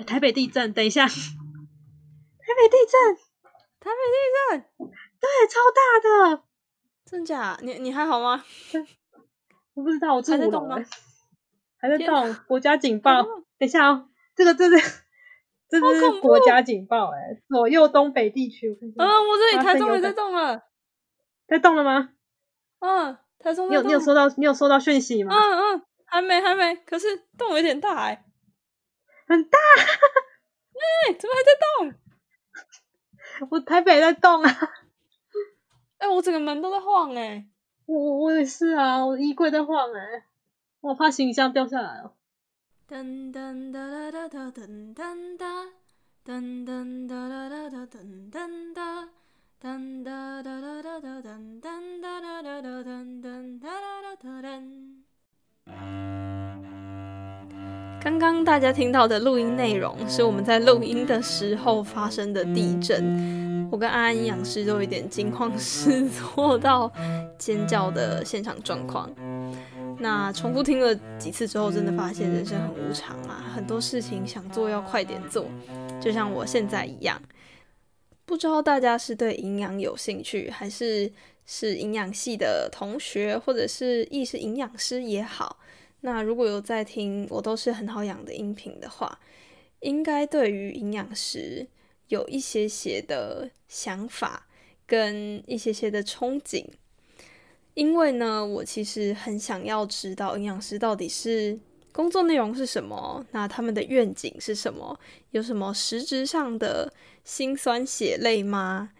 哎，台北地震，等一下，台北地震，台北地震，对，超大的，真假？你你还好吗？我不知道，我还在动吗？还在动，国家警报。等一下哦，这个这是这是国家警报哎，左右东北地区。嗯，我这里台中也在动了，在动了吗？嗯，台中你有你有收到你有收到讯息吗？嗯嗯，还没还没，可是动有点大哎，很大，哎，怎么还在动？我台北在动啊，哎，我整个门都在晃哎。我我也是啊，我衣柜在晃哎，我怕行李箱掉下来哦。噔噔哒哒哒哒噔噔哒，噔噔哒哒哒哒噔噔哒，噔哒哒哒哒哒噔噔哒哒哒哒噔噔哒哒哒哒噔。刚刚大家听到的录音内容是我们在录音的时候发生的地震。我跟安安营养师都有点惊慌失措到尖叫的现场状况。那重复听了几次之后，真的发现人生很无常啊，很多事情想做要快点做，就像我现在一样。不知道大家是对营养有兴趣，还是是营养系的同学，或者是亦是营养师也好。那如果有在听我都是很好养的音频的话，应该对于营养师。有一些些的想法跟一些些的憧憬，因为呢，我其实很想要知道营养师到底是工作内容是什么，那他们的愿景是什么，有什么实质上的辛酸血泪吗？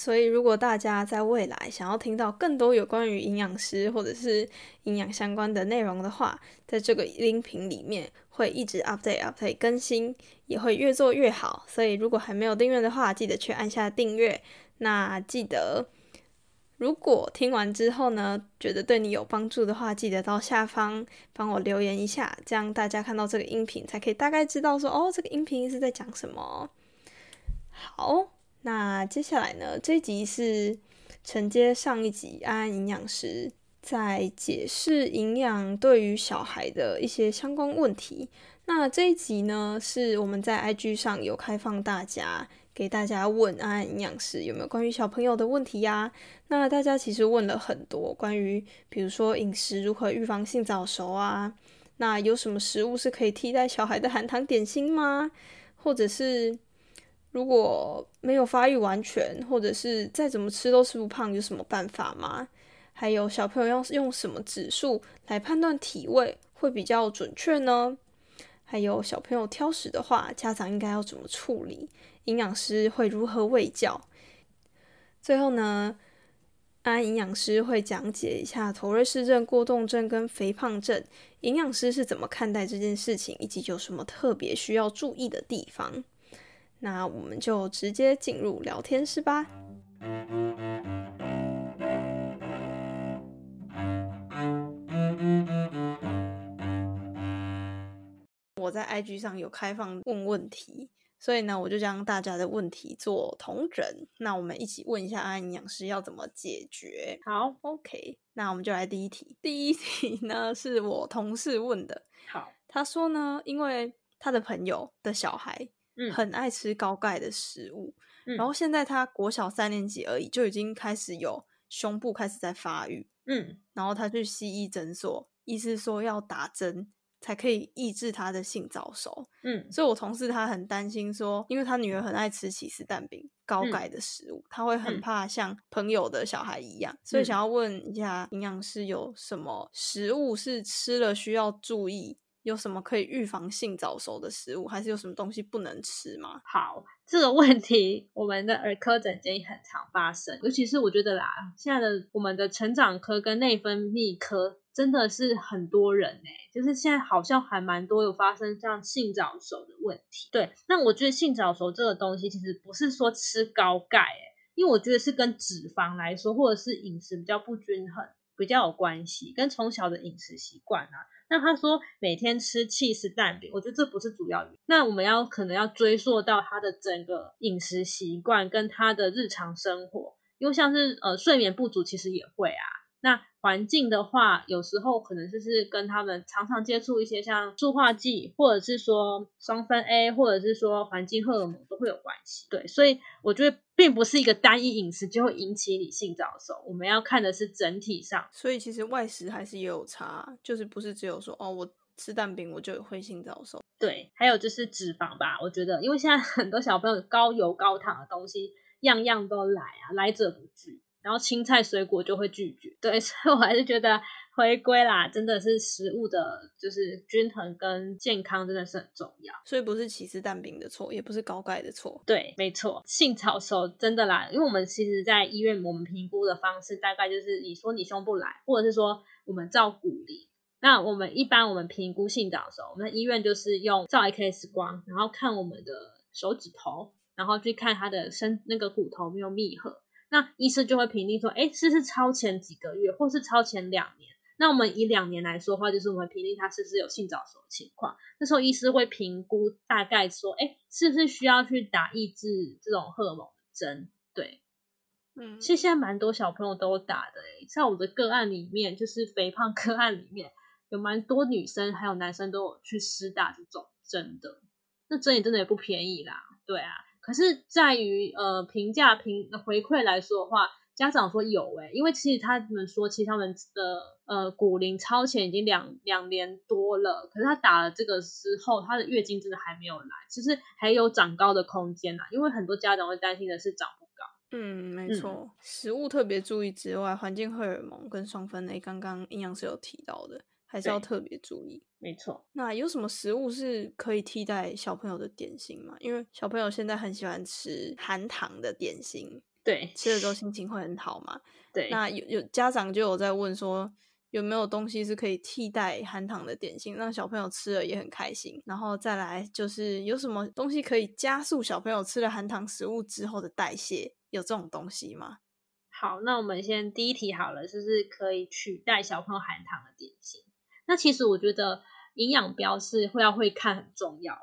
所以，如果大家在未来想要听到更多有关于营养师或者是营养相关的内容的话，在这个音频里面会一直 update update 更新，也会越做越好。所以，如果还没有订阅的话，记得去按下订阅。那记得，如果听完之后呢，觉得对你有帮助的话，记得到下方帮我留言一下，这样大家看到这个音频才可以大概知道说，哦，这个音频是在讲什么。好。那接下来呢？这一集是承接上一集安安营养师在解释营养对于小孩的一些相关问题。那这一集呢，是我们在 IG 上有开放大家给大家问安安营养师有没有关于小朋友的问题呀？那大家其实问了很多关于，比如说饮食如何预防性早熟啊？那有什么食物是可以替代小孩的含糖点心吗？或者是？如果没有发育完全，或者是再怎么吃都吃不胖，有什么办法吗？还有小朋友要用什么指数来判断体位会比较准确呢？还有小朋友挑食的话，家长应该要怎么处理？营养师会如何喂教？最后呢，安营养师会讲解一下头瑞氏症、过动症跟肥胖症，营养师是怎么看待这件事情，以及有什么特别需要注意的地方。那我们就直接进入聊天室吧。我在 IG 上有开放问问题，所以呢，我就将大家的问题做同整。那我们一起问一下安营养师要怎么解决。好，OK，那我们就来第一题。第一题呢是我同事问的。好，他说呢，因为他的朋友的小孩。很爱吃高钙的食物，然后现在他国小三年级而已，就已经开始有胸部开始在发育。嗯，然后他去西医诊所，医师说要打针才可以抑制他的性早熟。嗯，所以我同事他很担心说，因为他女儿很爱吃起司蛋饼高钙的食物，他会很怕像朋友的小孩一样，所以想要问一下营养师有什么食物是吃了需要注意。有什么可以预防性早熟的食物，还是有什么东西不能吃吗？好，这个问题我们的儿科诊间也很常发生，尤其是我觉得啦，现在的我们的成长科跟内分泌科真的是很多人哎，就是现在好像还蛮多有发生像性早熟的问题。对，那我觉得性早熟这个东西其实不是说吃高钙哎，因为我觉得是跟脂肪来说，或者是饮食比较不均衡比较有关系，跟从小的饮食习惯啊。那他说每天吃 cheese 蛋饼，我觉得这不是主要原因。那我们要可能要追溯到他的整个饮食习惯跟他的日常生活，因为像是呃睡眠不足其实也会啊。那环境的话，有时候可能就是跟他们常常接触一些像塑化剂，或者是说双酚 A，或者是说环境荷尔蒙都会有关系。对，所以我觉得并不是一个单一饮食就会引起你性早熟，我们要看的是整体上。所以其实外食还是也有差，就是不是只有说哦，我吃蛋饼我就会性早熟。对，还有就是脂肪吧，我觉得因为现在很多小朋友高油高糖的东西样样都来啊，来者不拒。然后青菜水果就会拒绝，对，所以我还是觉得回归啦，真的是食物的，就是均衡跟健康真的是很重要。所以不是起司蛋饼的错，也不是高钙的错。对，没错，性早熟真的啦，因为我们其实在医院，我们评估的方式大概就是你说你胸部来，或者是说我们照骨龄。那我们一般我们评估性早熟，我们医院就是用照 X 光，然后看我们的手指头，然后去看他的身那个骨头没有密合。那医师就会评定说，哎，是不是超前几个月，或是超前两年？那我们以两年来说的话，就是我们评定他是不是有性早熟的情况。那时候医师会评估，大概说，哎，是不是需要去打抑制这种荷尔蒙的针？对，嗯，其实现在蛮多小朋友都打的，哎，在我的个案里面，就是肥胖个案里面，有蛮多女生还有男生都有去施打这种针的。那针也真的也不便宜啦，对啊。可是，在于呃评价评回馈来说的话，家长说有诶，因为其实他们说，其实他们的呃骨龄超前已经两两年多了，可是他打了这个之后，他的月经真的还没有来，其实还有长高的空间呐。因为很多家长会担心的是长不高。嗯，没错，食物特别注意之外，环境荷尔蒙跟双酚 A，刚刚营养师有提到的。还是要特别注意，没错。那有什么食物是可以替代小朋友的点心吗？因为小朋友现在很喜欢吃含糖的点心，对，吃了之后心情会很好嘛。对，那有有家长就有在问说，有没有东西是可以替代含糖的点心，让小朋友吃了也很开心？然后再来就是有什么东西可以加速小朋友吃了含糖食物之后的代谢？有这种东西吗？好，那我们先第一题好了，就是可以取代小朋友含糖的点心。那其实我觉得营养标示会要会看很重要，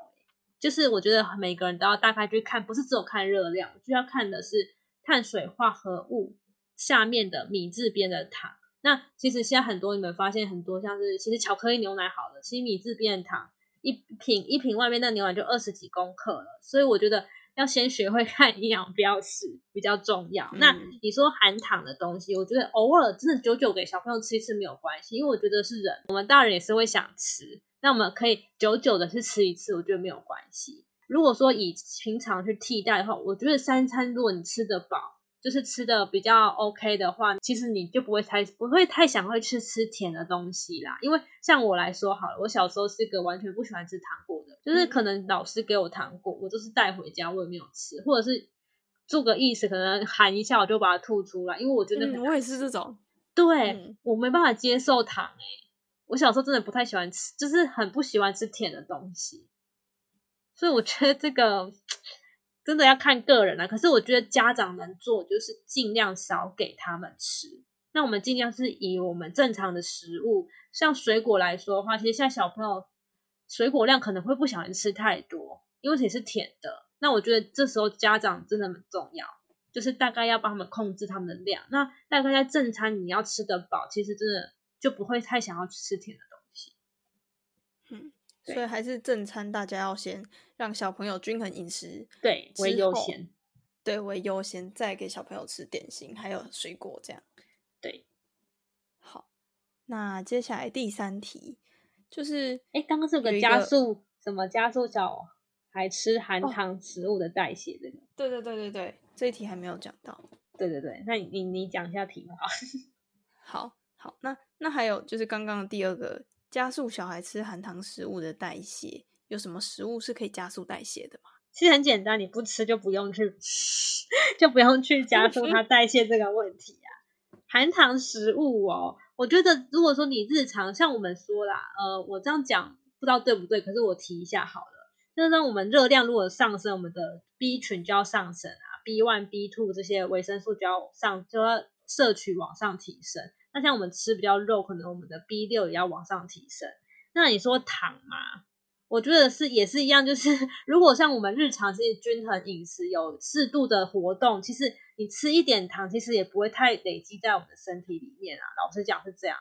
就是我觉得每个人都要大概去看，不是只有看热量，就要看的是碳水化合物下面的米字边的糖。那其实现在很多你们发现很多像是其实巧克力牛奶好了，其实米字边的糖一瓶一瓶外面那牛奶就二十几公克了，所以我觉得。要先学会看营养标识比较重要。那你说含糖的东西，我觉得偶尔真的久久给小朋友吃一次没有关系，因为我觉得是人，我们大人也是会想吃，那我们可以久久的去吃一次，我觉得没有关系。如果说以平常去替代的话，我觉得三餐如果你吃得饱。就是吃的比较 OK 的话，其实你就不会太不会太想会去吃甜的东西啦。因为像我来说好了，我小时候是个完全不喜欢吃糖果的，就是可能老师给我糖果，我就是带回家，我也没有吃，或者是做个意思，可能喊一下我就把它吐出来，因为我觉得我也是这种，对我没办法接受糖诶，我小时候真的不太喜欢吃，就是很不喜欢吃甜的东西，所以我觉得这个。真的要看个人啊，可是我觉得家长能做就是尽量少给他们吃。那我们尽量是以我们正常的食物，像水果来说的话，其实现在小朋友水果量可能会不小心吃太多，因为也是甜的。那我觉得这时候家长真的很重要，就是大概要帮他们控制他们的量。那大概在正餐你要吃得饱，其实真的就不会太想要去吃甜的。所以还是正餐，大家要先让小朋友均衡饮食，对为优先，对为优先，再给小朋友吃点心，还有水果这样。对，好，那接下来第三题就是，哎，刚刚是有个加速，什么加速小孩吃含糖食物的代谢？这个，对对对对对，这一题还没有讲到。对对对，那你你你讲一下题目 好。好好，那那还有就是刚刚的第二个。加速小孩吃含糖食物的代谢，有什么食物是可以加速代谢的吗？其实很简单，你不吃就不用去，就不用去加速它代谢这个问题啊。含糖食物哦，我觉得如果说你日常像我们说啦，呃，我这样讲不知道对不对，可是我提一下好了，就是当我们热量如果上升，我们的 B 群就要上升啊，B one、B two 这些维生素就要上，就要摄取往上提升。那像我们吃比较肉，可能我们的 B 六也要往上提升。那你说糖嘛？我觉得是也是一样，就是 如果像我们日常是均衡饮食，有适度的活动，其实你吃一点糖，其实也不会太累积在我们的身体里面啊。老实讲是这样，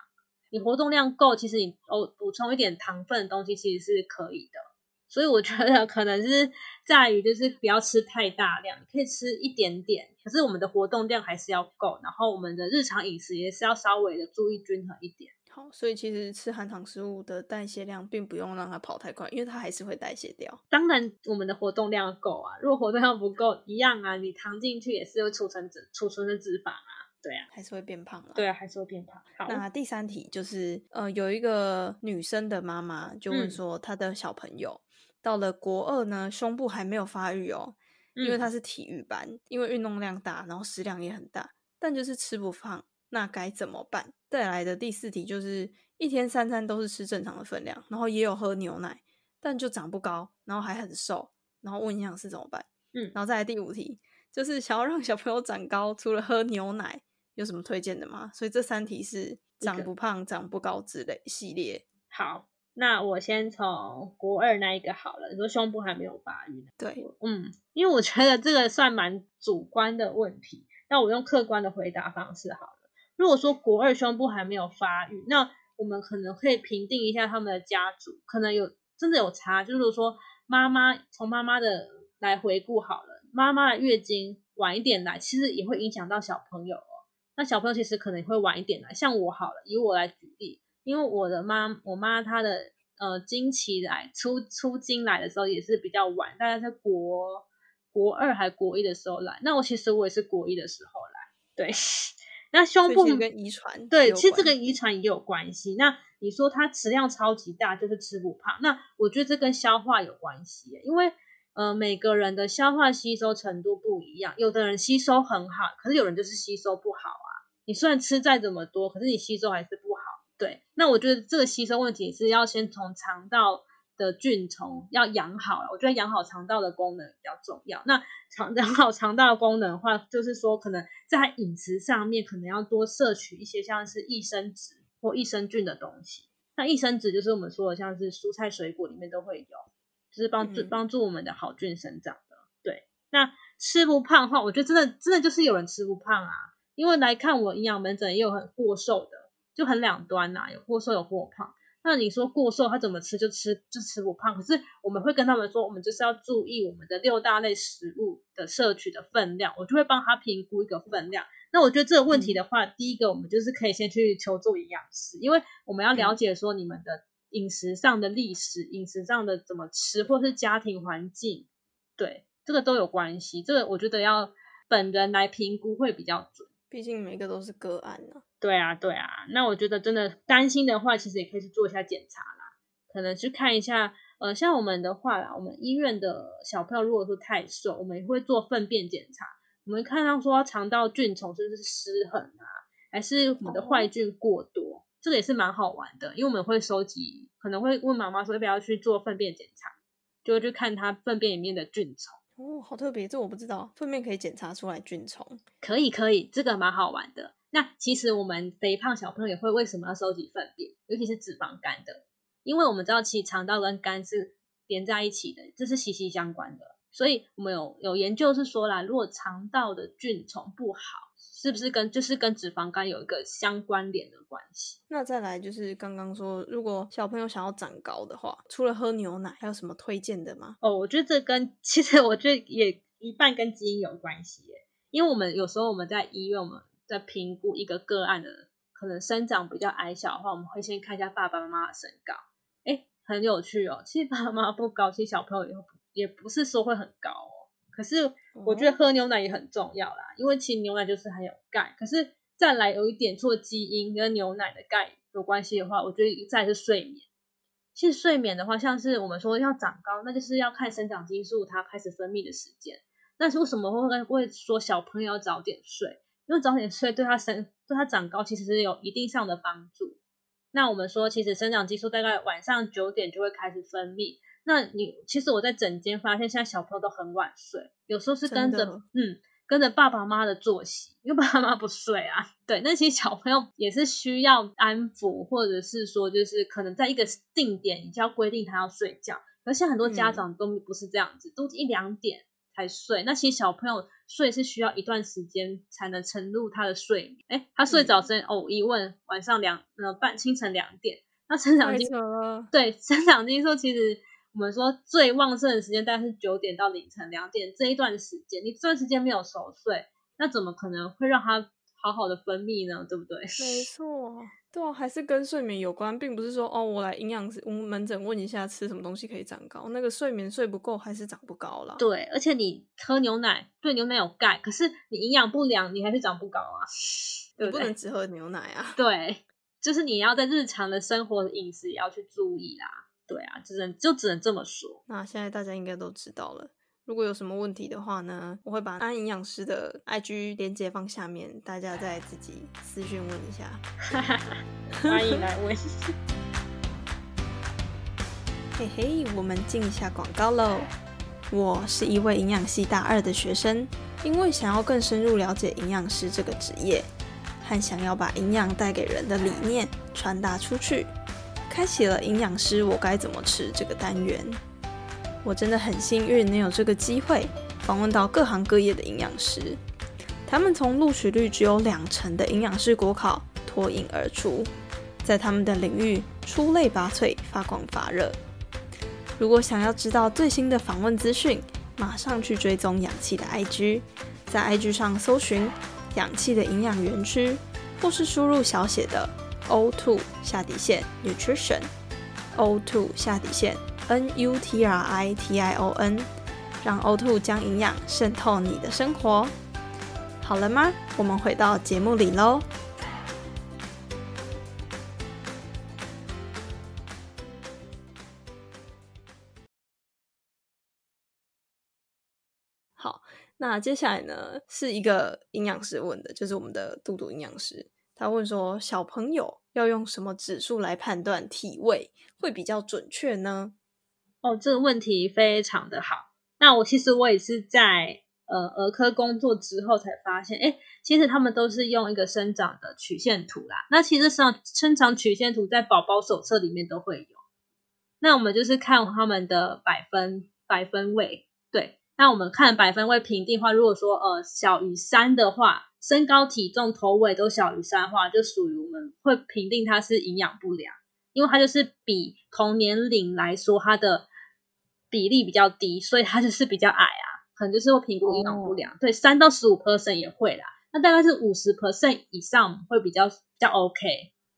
你活动量够，其实你哦补充一点糖分的东西其实是可以的。所以我觉得可能是在于就是不要吃太大量，可以吃一点点，可是我们的活动量还是要够，然后我们的日常饮食也是要稍微的注意均衡一点。好，所以其实吃含糖食物的代谢量并不用让它跑太快，因为它还是会代谢掉。当然，我们的活动量够啊，如果活动量不够，一样啊，你糖进去也是会储存脂、储存的脂肪啊，对啊，还是会变胖了。对啊，还是会变胖。好，那第三题就是，呃，有一个女生的妈妈就问说，她的小朋友到了国二呢，胸部还没有发育哦，因为他是体育班，因为运动量大，然后食量也很大，但就是吃不胖。那该怎么办？带来的第四题就是一天三餐都是吃正常的分量，然后也有喝牛奶，但就长不高，然后还很瘦，然后问营养师怎么办？嗯，然后再来第五题就是想要让小朋友长高，除了喝牛奶，有什么推荐的吗？所以这三题是长不胖、长不高之类系列。好，那我先从国二那一个好了，你说胸部还没有发育，对，嗯，因为我觉得这个算蛮主观的问题，那我用客观的回答方式好了。如果说国二胸部还没有发育，那我们可能可以评定一下他们的家族，可能有真的有差。就是说，妈妈从妈妈的来回顾好了，妈妈的月经晚一点来，其实也会影响到小朋友哦。那小朋友其实可能会晚一点来，像我好了，以我来举例，因为我的妈，我妈她的呃经期来出出经来的时候也是比较晚，大概在国国二还国一的时候来。那我其实我也是国一的时候来，对。那胸部跟遗传对，其实这个遗传也有关系。那你说它食量超级大，就是吃不胖。那我觉得这跟消化有关系，因为呃每个人的消化吸收程度不一样，有的人吸收很好，可是有人就是吸收不好啊。你虽然吃再怎么多，可是你吸收还是不好。对，那我觉得这个吸收问题是要先从肠道。的菌虫要养好了，我觉得养好肠道的功能比较重要。那肠养好肠道的功能的话，就是说可能在饮食上面可能要多摄取一些像是益生质或益生菌的东西。那益生质就是我们说的像是蔬菜水果里面都会有，就是帮助帮助我们的好菌生长的。对，那吃不胖的话，我觉得真的真的就是有人吃不胖啊，因为来看我营养门诊也有很过瘦的，就很两端呐，有过瘦有过胖。那你说过瘦，他怎么吃就吃就吃不胖？可是我们会跟他们说，我们就是要注意我们的六大类食物的摄取的分量，我就会帮他评估一个分量。那我觉得这个问题的话，第一个我们就是可以先去求助营养师，因为我们要了解说你们的饮食上的历史、饮食上的怎么吃，或是家庭环境，对这个都有关系。这个我觉得要本人来评估会比较准。毕竟每个都是个案呢。对啊，对啊。那我觉得真的担心的话，其实也可以去做一下检查啦。可能去看一下，呃，像我们的话啦，我们医院的小朋友如果说太瘦，我们也会做粪便检查。我们看到说肠道菌虫是不是失衡啊，还是我们的坏菌过多？这个也是蛮好玩的，因为我们会收集，可能会问妈妈说要不要去做粪便检查，就会去看他粪便里面的菌虫。哦，好特别，这我不知道。粪便可以检查出来菌虫，可以可以，这个蛮好玩的。那其实我们肥胖小朋友也会为什么要收集粪便，尤其是脂肪肝的，因为我们知道其实肠道跟肝是连在一起的，这是息息相关的。所以我们有有研究是说啦，如果肠道的菌虫不好。是不是跟就是跟脂肪肝有一个相关联的关系？那再来就是刚刚说，如果小朋友想要长高的话，除了喝牛奶，还有什么推荐的吗？哦，我觉得这跟其实我觉得也一半跟基因有关系耶。因为我们有时候我们在医院，我们在评估一个个案的可能生长比较矮小的话，我们会先看一下爸爸妈妈的身高。哎，很有趣哦。其实爸爸妈妈不高，其实小朋友也也不是说会很高。可是我觉得喝牛奶也很重要啦，因为其实牛奶就是含有钙。可是再来有一点，做基因跟牛奶的钙有关系的话，我觉得再是睡眠。其实睡眠的话，像是我们说要长高，那就是要看生长激素它开始分泌的时间。那是为什么会会说小朋友要早点睡？因为早点睡对他生对他长高其实是有一定上的帮助。那我们说，其实生长激素大概晚上九点就会开始分泌。那你其实我在整间发现，现在小朋友都很晚睡，有时候是跟着嗯跟着爸爸妈妈的作息，因为爸爸妈妈不睡啊。对，那其实小朋友也是需要安抚，或者是说，就是可能在一个定点，你就要规定他要睡觉。而且很多家长都不是这样子，都一两点才睡。那其实小朋友睡是需要一段时间才能沉入他的睡眠。哎，他睡着时哦，一问晚上两呃半清晨两点。那 成长激对成长激素，其实我们说最旺盛的时间大概是九点到凌晨两点这一段时间，你这段时间没有熟睡，那怎么可能会让它好好的分泌呢？对不对？没 错，对啊，还是跟睡眠有关，并不是说哦，我来营养师我们门诊问一下吃什么东西可以长高，那个睡眠睡不够还是长不高了。对，而且你喝牛奶，对牛奶有钙，可是你营养不良，你还是长不高啊，对不能只喝牛奶啊。对。就是你要在日常的生活饮食也要去注意啦，对啊，只能就只能这么说。那现在大家应该都知道了，如果有什么问题的话呢，我会把安营养师的 IG 连接放下面，大家再自己私讯问一下。欢迎来问。嘿嘿，我们进一下广告喽。我是一位营养系大二的学生，因为想要更深入了解营养师这个职业。和想要把营养带给人的理念传达出去，开启了营养师我该怎么吃这个单元。我真的很幸运能有这个机会访问到各行各业的营养师，他们从录取率只有两成的营养师国考脱颖而出，在他们的领域出类拔萃、发光发热。如果想要知道最新的访问资讯，马上去追踪氧气的 IG，在 IG 上搜寻。氧气的营养园区，或是输入小写的 O two 下底线 nutrition O two 下底线 N U T R I T I O N，让 O two 将营养渗透你的生活。好了吗？我们回到节目里喽。那接下来呢，是一个营养师问的，就是我们的杜杜营养师，他问说，小朋友要用什么指数来判断体位会比较准确呢？哦，这个问题非常的好。那我其实我也是在呃儿科工作之后才发现，哎，其实他们都是用一个生长的曲线图啦。那其实上生长曲线图在宝宝手册里面都会有。那我们就是看他们的百分百分位，对。那我们看百分位评定的话，如果说呃小于三的话，身高体重头尾都小于三的话，就属于我们会评定他是营养不良，因为他就是比同年龄来说他的比例比较低，所以他就是比较矮啊，可能就是会评估营养不良。对，三到十五 percent 也会啦，那大概是五十 percent 以上会比较比较 OK，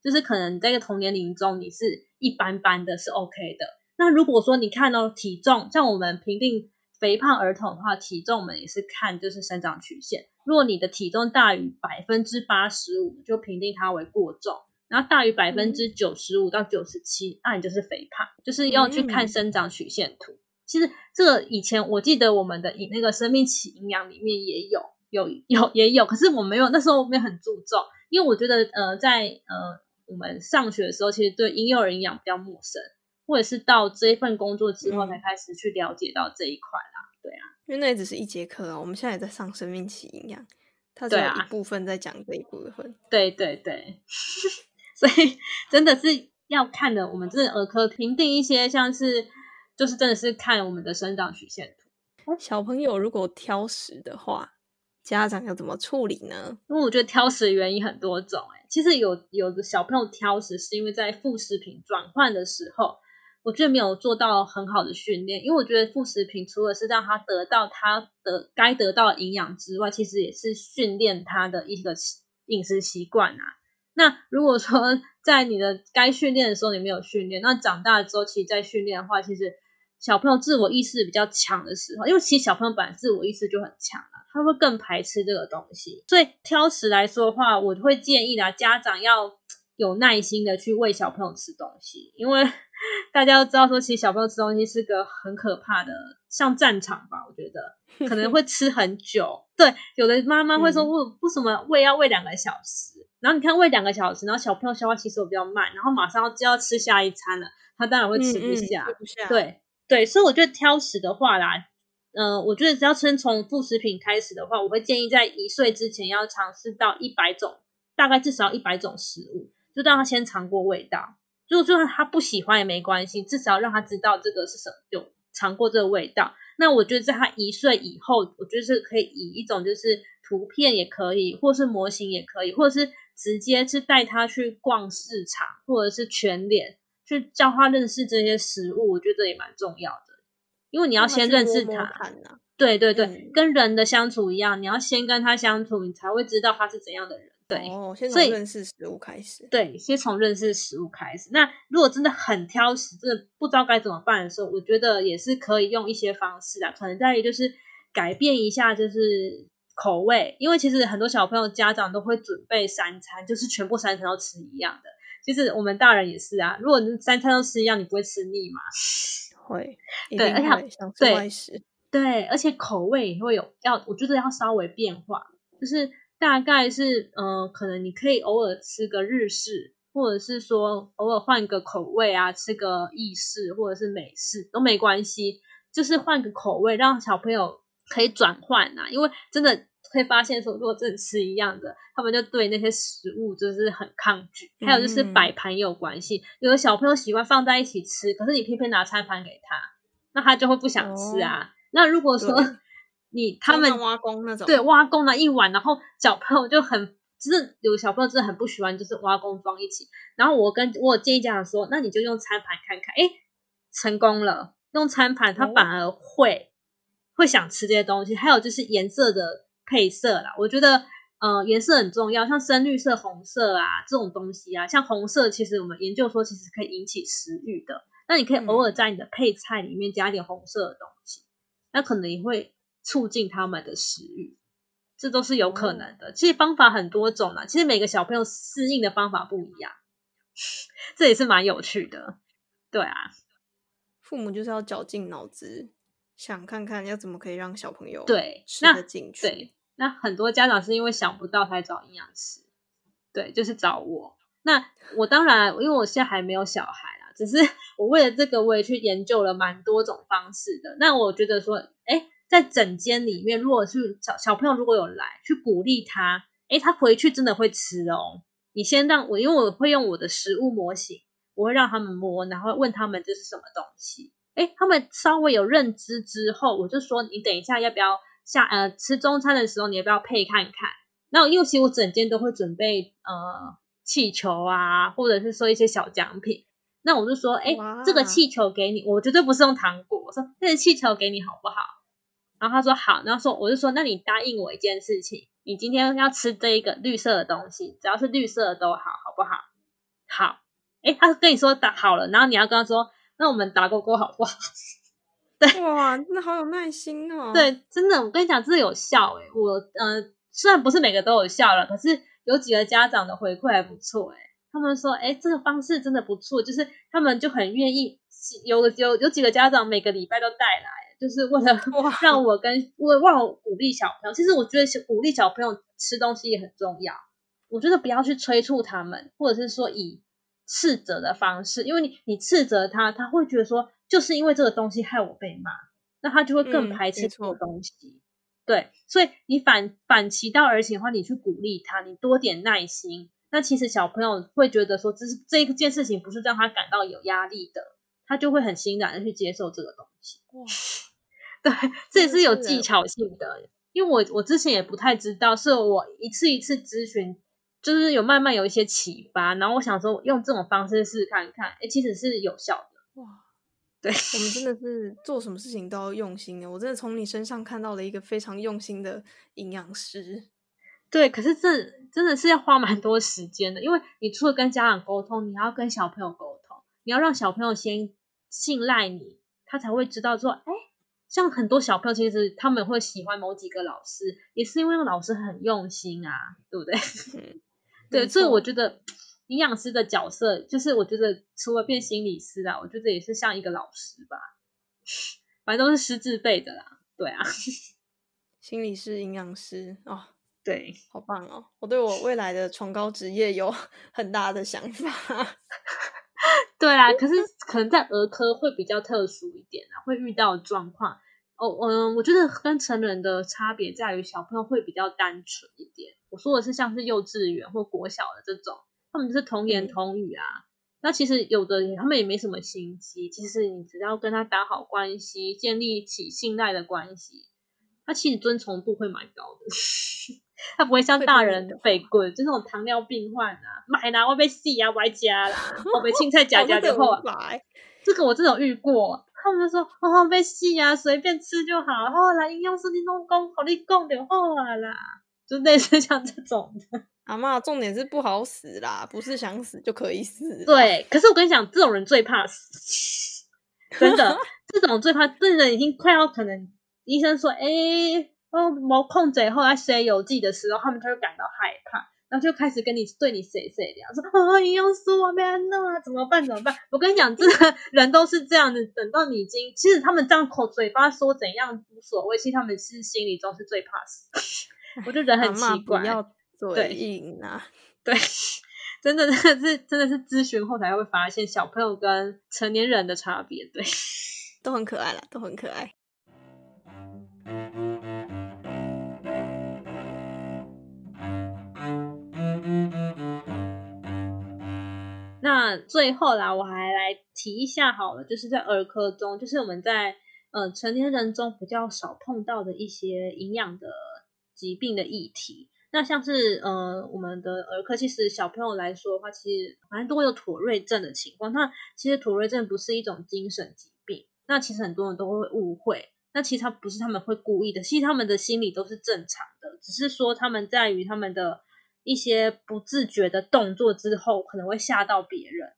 就是可能在一个同年龄中你是一般般的是 OK 的。那如果说你看到体重，像我们评定。肥胖儿童的话，体重我们也是看就是生长曲线。如果你的体重大于百分之八十五，就评定它为过重；然后大于百分之九十五到九十七，那你就是肥胖。就是要去看生长曲线图。其实这个以前我记得我们的以那个生命期营养里面也有，有有也有，可是我没有那时候没有很注重，因为我觉得呃在呃我们上学的时候，其实对婴幼儿营养比较陌生。或者是到这一份工作之后才开始去了解到这一块啦，对啊，因为那也只是一节课啊，我们现在也在上生命期营养，它只有一部分在讲这一部分，对对对，所以真的是要看的，我们这儿科评定一些像是，就是真的是看我们的生长曲线图。小朋友如果挑食的话，家长要怎么处理呢？因为我觉得挑食的原因很多种，哎，其实有有的小朋友挑食是因为在副食品转换的时候。我觉得没有做到很好的训练，因为我觉得副食品除了是让他得到他的该得到的营养之外，其实也是训练他的一个饮食习惯啊。那如果说 在你的该训练的时候你没有训练，那长大之后其实再训练的话，其实小朋友自我意识比较强的时候，因为其实小朋友本来自我意识就很强了，他会更排斥这个东西。所以挑食来说的话，我会建议啦，家长要 有耐心的去喂小朋友吃东西，因为。大家都知道，说其实小朋友吃东西是个很可怕的，像战场吧？我觉得 可能会吃很久。对，有的妈妈会说，为为什么喂要喂两个小时？然后你看喂两个小时，然后小朋友消化吸收比较慢，然后马上就要吃下一餐了，他当然会吃不下。对对，所以我觉得挑食的话啦，呃，我觉得只要先从副食品开始的话，我会建议在一岁之前要尝试到一百种，大概至少一百种食物，就让他先尝过味道。就就算他不喜欢也没关系，至少让他知道这个是什么，有尝过这个味道。那我觉得在他一岁以后，我觉得是可以以一种就是图片也可以，或是模型也可以，或者是直接是带他去逛市场，或者是全脸去教他认识这些食物，我觉得也蛮重要的。因为你要先认识他，对对对，跟人的相处一样，你要先跟他相处，你才会知道他是怎样的人。对，哦，先从认识食物开始。对，先从认识食物开始。那如果真的很挑食，真的不知道该怎么办的时候，我觉得也是可以用一些方式的，可能在于就是改变一下就是口味，因为其实很多小朋友家长都会准备三餐，就是全部三餐都吃一样的。其实我们大人也是啊，如果你三餐都吃一样，你不会吃腻吗？会，对，而且对，对，而且口味也会有要，我觉得要稍微变化，就是大概是，呃，可能你可以偶尔吃个日式，或者是说偶尔换个口味啊，吃个意式或者是美式都没关系，就是换个口味，让小朋友可以转换啊，因为真的会发现说，如果真的吃一样的，他们就对那些食物就是很抗拒。还有就是摆盘也有关系，有的小朋友喜欢放在一起吃，可是你偏偏拿餐盘给他，那他就会不想吃啊。那如果说你他们挖工那种，对挖工了一碗，然后小朋友就很，就是有小朋友真的很不喜欢，就是挖工装一起。然后我跟我建议家长说，那你就用餐盘看看，哎，成功了，用餐盘他反而会会想吃这些东西。还有就是颜色的。配色啦，我觉得呃颜色很重要，像深绿色、红色啊这种东西啊，像红色其实我们研究说其实可以引起食欲的，那你可以偶尔在你的配菜里面加点红色的东西，那可能也会促进他们的食欲，这都是有可能的。其实方法很多种啦，其实每个小朋友适应的方法不一样，这也是蛮有趣的。对啊，父母就是要绞尽脑汁想看看要怎么可以让小朋友对吃得进去。对。那很多家长是因为想不到才找营养师，对，就是找我。那我当然，因为我现在还没有小孩啦，只是 我为了这个，我也去研究了蛮多种方式的。那我觉得说，哎，在整间里面，如果是小小朋友如果有来，去鼓励他，诶，他回去真的会吃哦。你先让我，因为我会用我的食物模型，我会让他们摸，然后问他们这是什么东西。哎，他们稍微有认知之后，我就说，你等一下要不要？下呃吃中餐的时候，你要不要配看看？那因为其实我整间都会准备呃气球啊，或者是说一些小奖品。那我就说，哎，这个气球给你，我绝对不是用糖果。我说这个气球给你好不好？然后他说好。然后说我就说，那你答应我一件事情，你今天要吃这一个绿色的东西，只要是绿色的都好，好不好？好。哎，他跟你说打好了，然后你要跟他说，那我们打勾勾好不好？对哇，真的好有耐心哦。对，真的，我跟你讲，真的有效哎。我呃，虽然不是每个都有效了，可是有几个家长的回馈还不错哎。他们说，哎，这个方式真的不错，就是他们就很愿意。有有有几个家长每个礼拜都带来，就是为了 让我跟为让我鼓励小朋友。其实我觉得鼓励小朋友吃东西也很重要。我觉得不要去催促他们，或者是说以斥责的方式，因为你你斥责他，他会觉得说。就是因为这个东西害我被骂，那他就会更排斥这个东西。对，所以你反反其道而行的话，你去鼓励他，你多点耐心。那其实小朋友会觉得说，这是这一件事情不是让他感到有压力的，他就会很欣然的去接受这个东西。对，这也是有技巧性的。因为我我之前也不太知道，是我一次一次咨询，就是有慢慢有一些启发，然后我想说用这种方式试看看，哎，其实是有效的。哇。对我们真的 是做什么事情都要用心的。我真的从你身上看到了一个非常用心的营养师。对，可是这真的是要花蛮多时间的，因为你除了跟家长沟通，你还要跟小朋友沟通，你要让小朋友先信赖你，他才会知道说，哎，像很多小朋友其实他们会喜欢某几个老师，也是因为老师很用心啊，对不对？对，所以我觉得。营养师的角色，就是我觉得除了变心理师啊，我觉得也是像一个老师吧，反正都是师自辈的啦。对啊，心理师、营养师哦，对，好棒哦！我对我未来的崇高职业有 很大的想法。对啊，可是可能在儿科会比较特殊一点啊，会遇到状况，哦，嗯，我觉得跟成人的差别在于小朋友会比较单纯一点。我说的是像是幼稚园或国小的这种，他们是童言童语啊。那其实有的他们也没什么心机，其实你只要跟他打好关系，建立起信赖的关系，他其实遵从度会蛮高的。他不会像大人被棍，就那种糖尿病患啊，买啦会被洗啊，歪加啦，我被青菜夹夹之后，这个我真有遇过。他们说哦被洗啊，随便吃就好，哦来营养师你弄讲，好你讲就好啦，就类似像这种的。阿妈，重点是不好死啦，不是想死就可以死。对，可是我跟你讲，这种人最怕死，真的，这种最怕，这人已经快要可能，医生说，哎。哦，没控制后来写有记的时候，他们就会感到害怕，然后就开始跟你对你谁谁聊，说啊，营养师我没弄啊，怎么办怎么办？我跟你讲，这个人都是这样子，等到你已经，其实他们这样口嘴巴说怎样无所谓，其实他们是心里都是最怕死。我就人很奇怪，要嘴硬啊，对，真的真的是真的是咨询后才会发现小朋友跟成年人的差别，对，都很可爱了，都很可爱。最后啦，我还来提一下好了，就是在儿科中，就是我们在呃成年人中比较少碰到的一些营养的疾病的议题。那像是呃我们的儿科，其实小朋友来说的话，其实反正都会有妥瑞症的情况。那其实妥瑞症不是一种精神疾病，那其实很多人都会误会。那其实他不是他们会故意的，其实他们的心理都是正常的，只是说他们在于他们的。一些不自觉的动作之后，可能会吓到别人。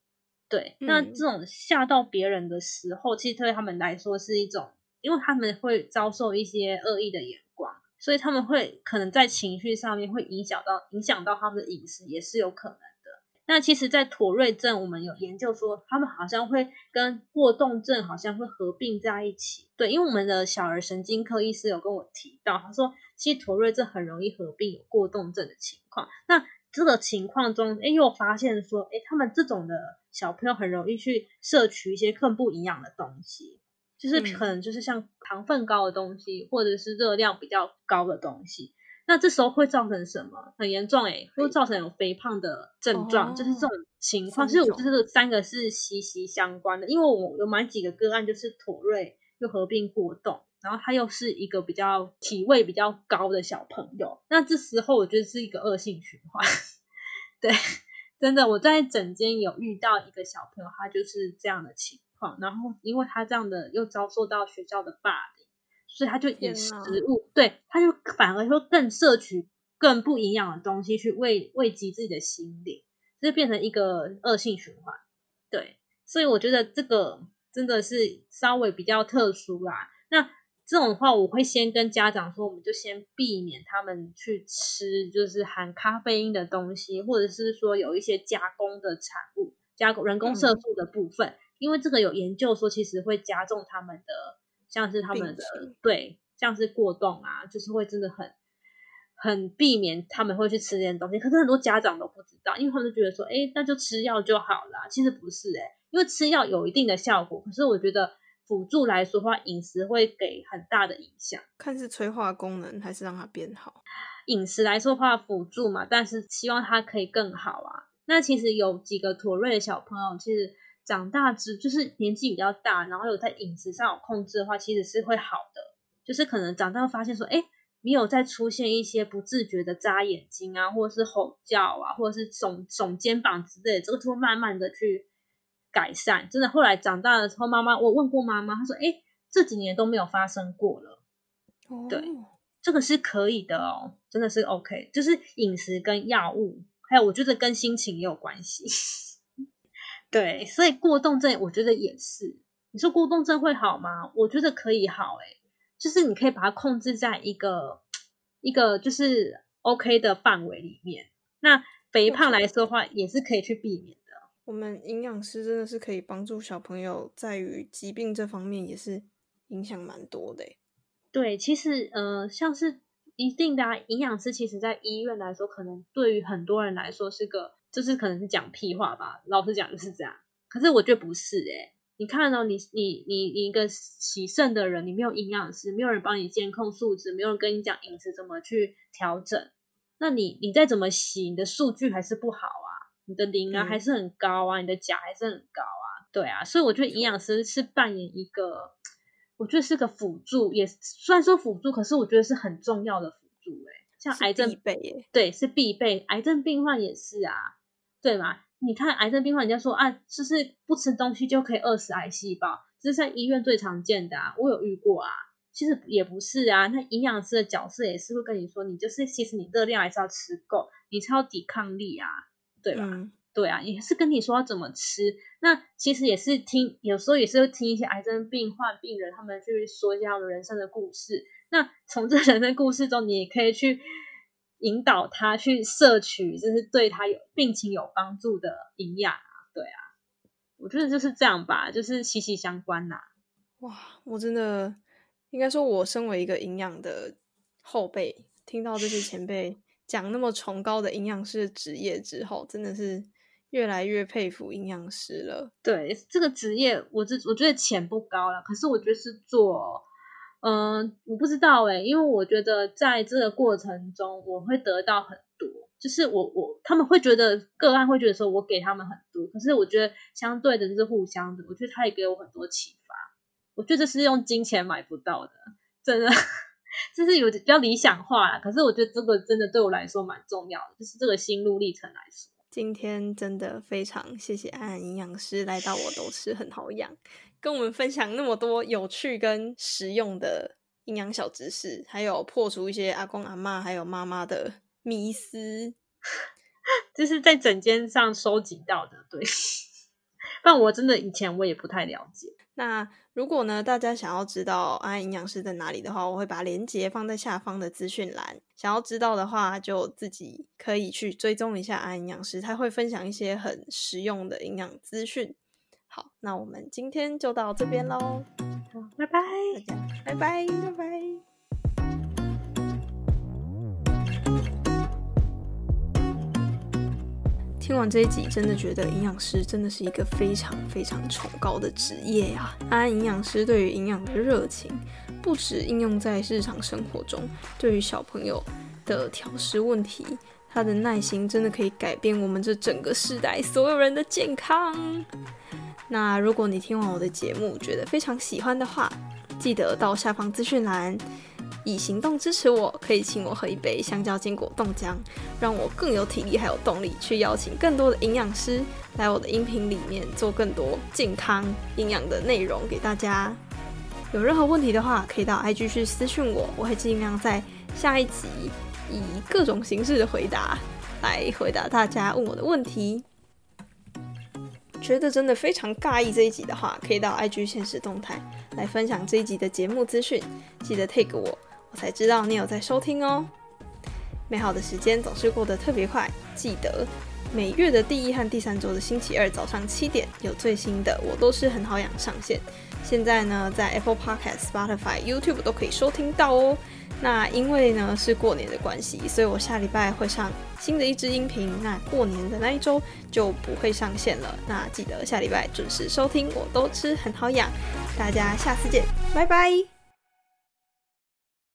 对，那这种吓到别人的时候，其实对他们来说是一种，因为他们会遭受一些恶意的眼光，所以他们会可能在情绪上面会影响到影响到他们的饮食，也是有可能的。那其实，在妥瑞症，我们有研究说，他们好像会跟过动症好像会合并在一起。对，因为我们的小儿神经科医师有跟我提到，他说。其实妥瑞症很容易合并有过动症的情况。那这个情况中，哎，又发现说，哎，他们这种的小朋友很容易去摄取一些更不营养的东西，就是可能就是像糖分高的东西，或者是热量比较高的东西。那这时候会造成什么？很严重，哎，会造成有肥胖的症状，就是这种情况。其实我觉得三个是息息相关的，因为我有蛮几个个案，就是妥瑞又合并过动。然后他又是一个比较体位比较高的小朋友，那这时候我觉得是一个恶性循环。对，真的我在整间有遇到一个小朋友，他就是这样的情况。然后因为他这样的又遭受到学校的霸凌，所以他就以食物，对，他就反而说更摄取更不营养的东西去慰慰藉自己的心灵，就变成一个恶性循环。对，所以我觉得这个真的是稍微比较特殊啦。那这种话，我会先跟家长说，我们就先避免他们去吃，就是含咖啡因的东西，或者是说有一些加工的产物，加工人工色素的部分，因为这个有研究说，其实会加重他们的，像是他们的对，像是过动啊，就是会真的很很避免他们会去吃这些东西。可是很多家长都不知道，因为他们就觉得说，哎，那就吃药就好了，其实不是哎，因为吃药有一定的效果，可是我觉得。辅助来说话，饮食会给很大的影响。看是催化功能，还是让它变好。饮食来说话，辅助嘛，但是希望它可以更好啊。那其实有几个妥瑞的小朋友，其实长大之就是年纪比较大，然后有在饮食上有控制的话，其实是会好的。就是可能长大发现说，哎，你有在出现一些不自觉的眨眼睛啊，或者是吼叫啊，或者是耸耸肩膀之类，这个就会慢慢的去。改善真的，后来长大了之后，妈妈我问过妈妈，她说：“哎，这几年都没有发生过了。”对，这个是可以的哦，真的是 OK。就是饮食跟药物，还有我觉得跟心情也有关系。对，所以过动症我觉得也是。你说过动症会好吗？我觉得可以好，哎，就是你可以把它控制在一个一个就是 OK 的范围里面。那肥胖来说的话，也是可以去避免。我们营养师真的是可以帮助小朋友在于疾病这方面也是影响蛮多的。对，其实呃，像是一定的啊营养师，其实在医院来说，可能对于很多人来说是个，就是可能是讲屁话吧。老实讲就是这样，可是我觉得不是诶你看哦，你你你你一个洗肾的人，你没有营养师，没有人帮你监控数值，没有人跟你讲饮食怎么去调整，那你你再怎么洗，你的数据还是不好啊，你的磷啊还是很高啊，你的钾还是很高啊，对啊，所以我觉得营养师是扮演一个，我觉得是个辅助，也虽然说辅助，可是我觉得是很重要的辅助，哎像癌症必备耶，对，是必备，癌症病患也是啊，对吗？你看癌症病患，人家说啊，就是不吃东西就可以饿死癌细胞，这是在医院最常见的啊，我有遇过啊。其实也不是啊，那营养师的角色也是会跟你说，你就是其实你热量还是要吃够，你才有抵抗力啊，对吧？嗯对啊，也是跟你说要怎么吃。那其实也是听，有时候也是会听一些癌症病患病人他们去说一下他们人生的故事。那从这人生故事中，你也可以去引导他去摄取，就是对他有病情有帮助的营养啊。对啊，我觉得就是这样吧，就是息息相关呐、哇，我真的应该说，我身为一个营养的后辈，听到这些前辈讲那么崇高的营养师的职业之后，真的是越来越佩服营养师了。对这个职业，我这我觉得钱不高了，可是我觉得是做，嗯、我不知道诶、因为我觉得在这个过程中，我会得到很多，就是我我他们会觉得个案会觉得说我给他们很多，可是我觉得相对的就是互相的，我觉得他也给我很多启发，我觉得这是用金钱买不到的，真的。就是有比较理想化啦，可是我觉得这个真的对我来说蛮重要的，就是这个心路历程来说。今天真的非常谢谢安安营养师来到我都吃很好养，跟我们分享那么多有趣跟实用的营养小知识，还有破除一些阿公阿妈还有妈妈的迷思。这是在整间上收集到的，对。但我真的以前我也不太了解。那如果呢，大家想要知道安安营养师在哪里的话，我会把链接放在下方的资讯栏。想要知道的话，就自己可以去追踪一下安安营养师，他会分享一些很实用的营养资讯。好，那我们今天就到这边喽，好，拜拜。大家拜拜，拜拜。听完这一集，真的觉得营养师真的是一个非常非常崇高的职业呀、安安营养师对于营养的热情，不止应用在日常生活中，对于小朋友的挑食问题，他的耐心真的可以改变我们这整个世代所有人的健康。那如果你听完我的节目觉得非常喜欢的话，记得到下方资讯栏以行动支持我，可以请我喝一杯香蕉坚果冻浆，让我更有体力还有动力去邀请更多的营养师来我的音频里面做更多健康营养的内容给大家。有任何问题的话，可以到 IG 去私讯我，我会尽量在下一集以各种形式的回答来回答大家问我的问题。觉得真的非常尬意这一集的话，可以到 IG 现实动态来分享这一集的节目资讯，记得 take 我，我才知道你有在收听哦。美好的时间总是过得特别快，记得每月的第一和第三周的星期二早上七点有最新的我都是很好养上线。现在呢，在 Apple Podcast、Spotify、YouTube 都可以收听到哦。那因为呢是过年的关系，所以我下礼拜会上新的一支音频。那过年的那一周就不会上线了。那记得下礼拜准时收听，我都吃很好养。大家下次见，拜拜。